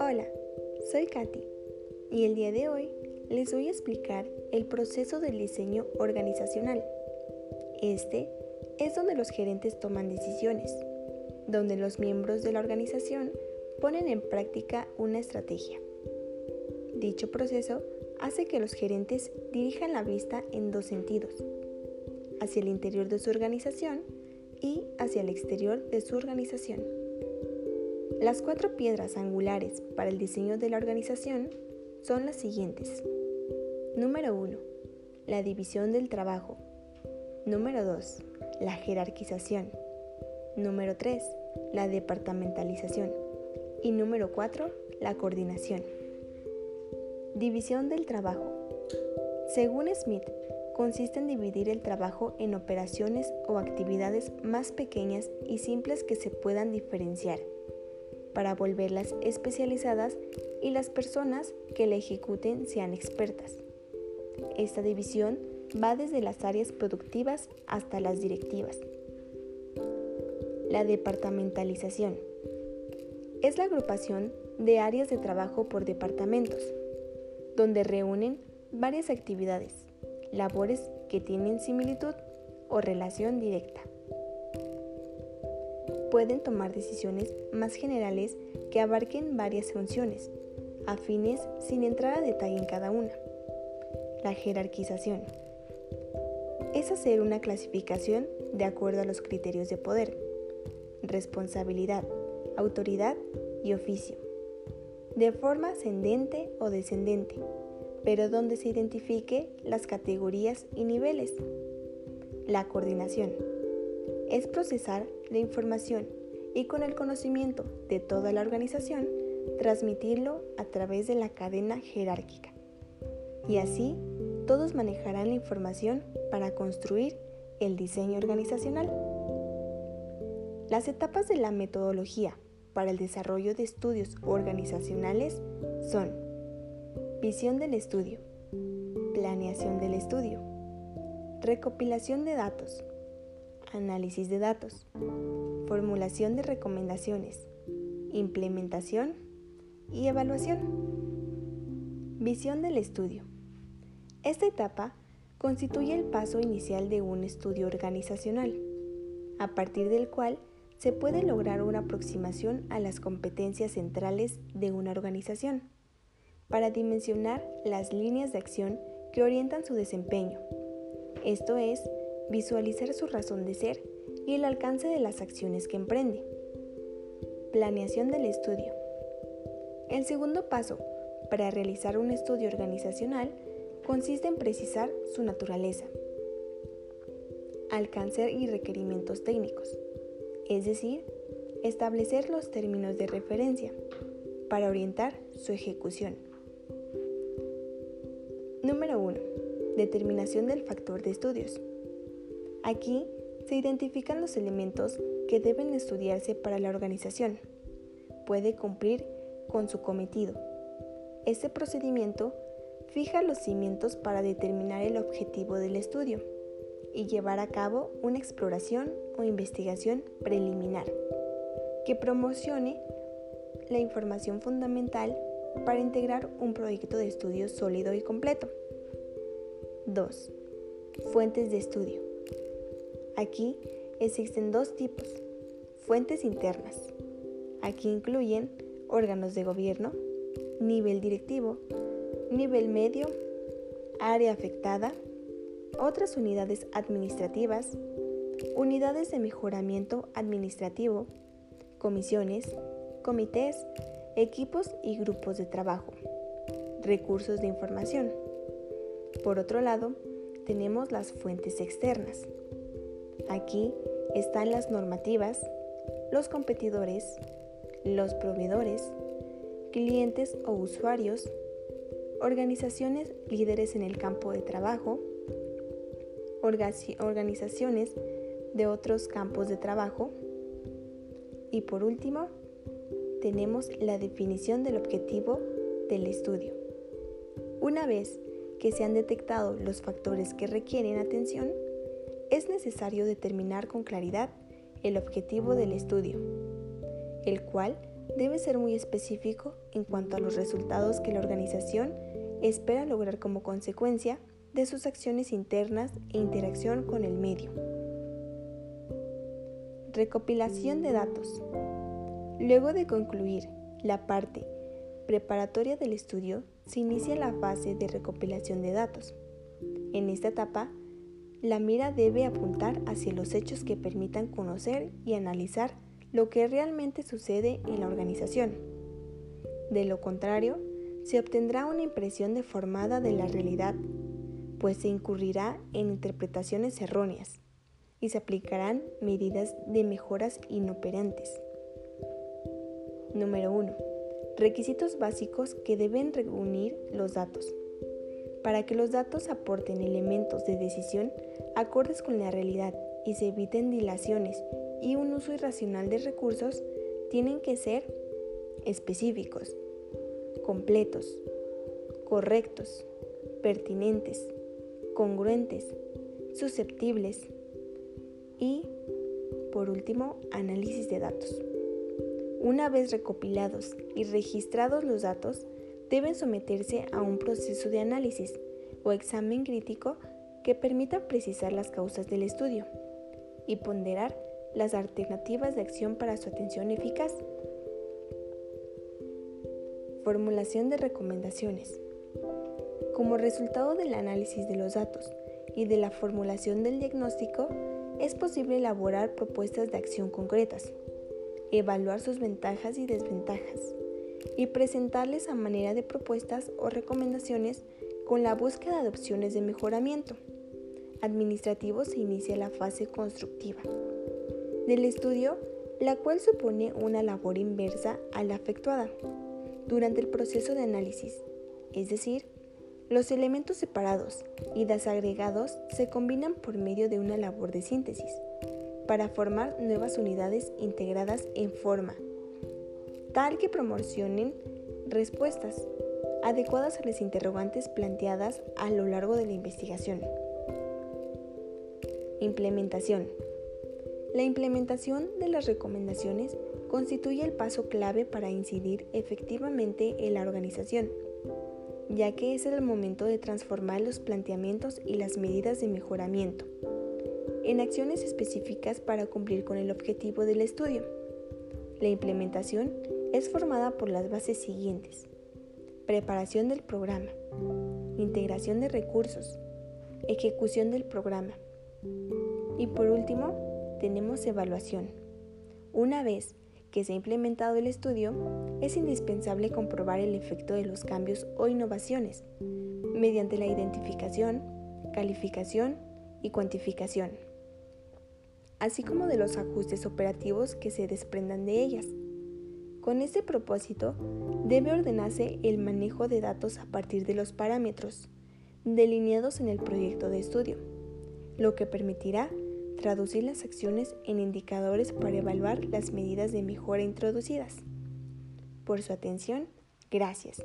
Hola, soy Katy y el día de hoy les voy a explicar el proceso del diseño organizacional. Este es donde los gerentes toman decisiones, donde los miembros de la organización ponen en práctica una estrategia. Dicho proceso hace que los gerentes dirijan la vista en dos sentidos, hacia el interior de su organización y hacia el exterior de su organización. Las cuatro piedras angulares para el diseño de la organización son las siguientes. Número 1. La división del trabajo. Número 2. La jerarquización. Número 3. La departamentalización. Y número 4. La coordinación. División del trabajo. Según Smith, consiste en dividir el trabajo en operaciones o actividades más pequeñas y simples que se puedan diferenciar, para volverlas especializadas y las personas que la ejecuten sean expertas. Esta división va desde las áreas productivas hasta las directivas. La departamentalización es la agrupación de áreas de trabajo por departamentos donde reúnen varias actividades, labores que tienen similitud o relación directa. Pueden tomar decisiones más generales que abarquen varias funciones, afines sin entrar a detalle en cada una. La jerarquización es hacer una clasificación de acuerdo a los criterios de poder, responsabilidad, autoridad y oficio de forma ascendente o descendente, pero donde se identifique las categorías y niveles. La coordinación es procesar la información y con el conocimiento de toda la organización, transmitirlo a través de la cadena jerárquica. Y así, todos manejarán la información para construir el diseño organizacional. Las etapas de la metodología para el desarrollo de estudios organizacionales son visión del estudio, planeación del estudio, recopilación de datos, análisis de datos, formulación de recomendaciones, implementación y evaluación. Visión del estudio. Esta etapa constituye el paso inicial de un estudio organizacional, a partir del cual se puede lograr una aproximación a las competencias centrales de una organización para dimensionar las líneas de acción que orientan su desempeño. Esto es, visualizar su razón de ser y el alcance de las acciones que emprende. Planeación del estudio. El segundo paso para realizar un estudio organizacional consiste en precisar su naturaleza, alcance y requerimientos técnicos es decir, establecer los términos de referencia para orientar su ejecución. Número 1. Determinación del factor de estudios. Aquí se identifican los elementos que deben estudiarse para la organización. Puede cumplir con su cometido. Este procedimiento fija los cimientos para determinar el objetivo del estudio y llevar a cabo una exploración o investigación preliminar que promocione la información fundamental para integrar un proyecto de estudio sólido y completo. 2. Fuentes de estudio. Aquí existen dos tipos. Fuentes internas. Aquí incluyen órganos de gobierno, nivel directivo, nivel medio, área afectada, otras unidades administrativas, unidades de mejoramiento administrativo, comisiones, comités, equipos y grupos de trabajo, recursos de información. Por otro lado, tenemos las fuentes externas. Aquí están las normativas, los competidores, los proveedores, clientes o usuarios, organizaciones líderes en el campo de trabajo, organizaciones de otros campos de trabajo. Y por último, tenemos la definición del objetivo del estudio. Una vez que se han detectado los factores que requieren atención, es necesario determinar con claridad el objetivo del estudio, el cual debe ser muy específico en cuanto a los resultados que la organización espera lograr como consecuencia de sus acciones internas e interacción con el medio. Recopilación de datos. Luego de concluir la parte preparatoria del estudio, se inicia la fase de recopilación de datos. En esta etapa, la mira debe apuntar hacia los hechos que permitan conocer y analizar lo que realmente sucede en la organización. De lo contrario, se obtendrá una impresión deformada de la realidad, pues se incurrirá en interpretaciones erróneas y se aplicarán medidas de mejoras inoperantes. Número 1. Requisitos básicos que deben reunir los datos. Para que los datos aporten elementos de decisión acordes con la realidad y se eviten dilaciones y un uso irracional de recursos tienen que ser específicos, completos, correctos, pertinentes, congruentes, susceptibles y, por último, análisis de datos. Una vez recopilados y registrados los datos, deben someterse a un proceso de análisis o examen crítico que permita precisar las causas del estudio y ponderar las alternativas de acción para su atención eficaz. Formulación de recomendaciones. Como resultado del análisis de los datos y de la formulación del diagnóstico, es posible elaborar propuestas de acción concretas, evaluar sus ventajas y desventajas y presentarles a manera de propuestas o recomendaciones con la búsqueda de opciones de mejoramiento. Administrativo se inicia la fase constructiva del estudio, la cual supone una labor inversa a la efectuada durante el proceso de análisis, es decir, los elementos separados y desagregados se combinan por medio de una labor de síntesis para formar nuevas unidades integradas en forma tal que promocionen respuestas adecuadas a las interrogantes planteadas a lo largo de la investigación. Implementación. La implementación de las recomendaciones constituye el paso clave para incidir efectivamente en la organización, ya que es el momento de transformar los planteamientos y las medidas de mejoramiento en acciones específicas para cumplir con el objetivo del estudio. La implementación es formada por las bases siguientes. Preparación del programa, integración de recursos, ejecución del programa. Y por último, tenemos evaluación. Una vez que se ha implementado el estudio, es indispensable comprobar el efecto de los cambios o innovaciones mediante la identificación, calificación y cuantificación, así como de los ajustes operativos que se desprendan de ellas. Con este propósito, debe ordenarse el manejo de datos a partir de los parámetros delineados en el proyecto de estudio, lo que permitirá traducir las acciones en indicadores para evaluar las medidas de mejora introducidas. Por su atención, gracias.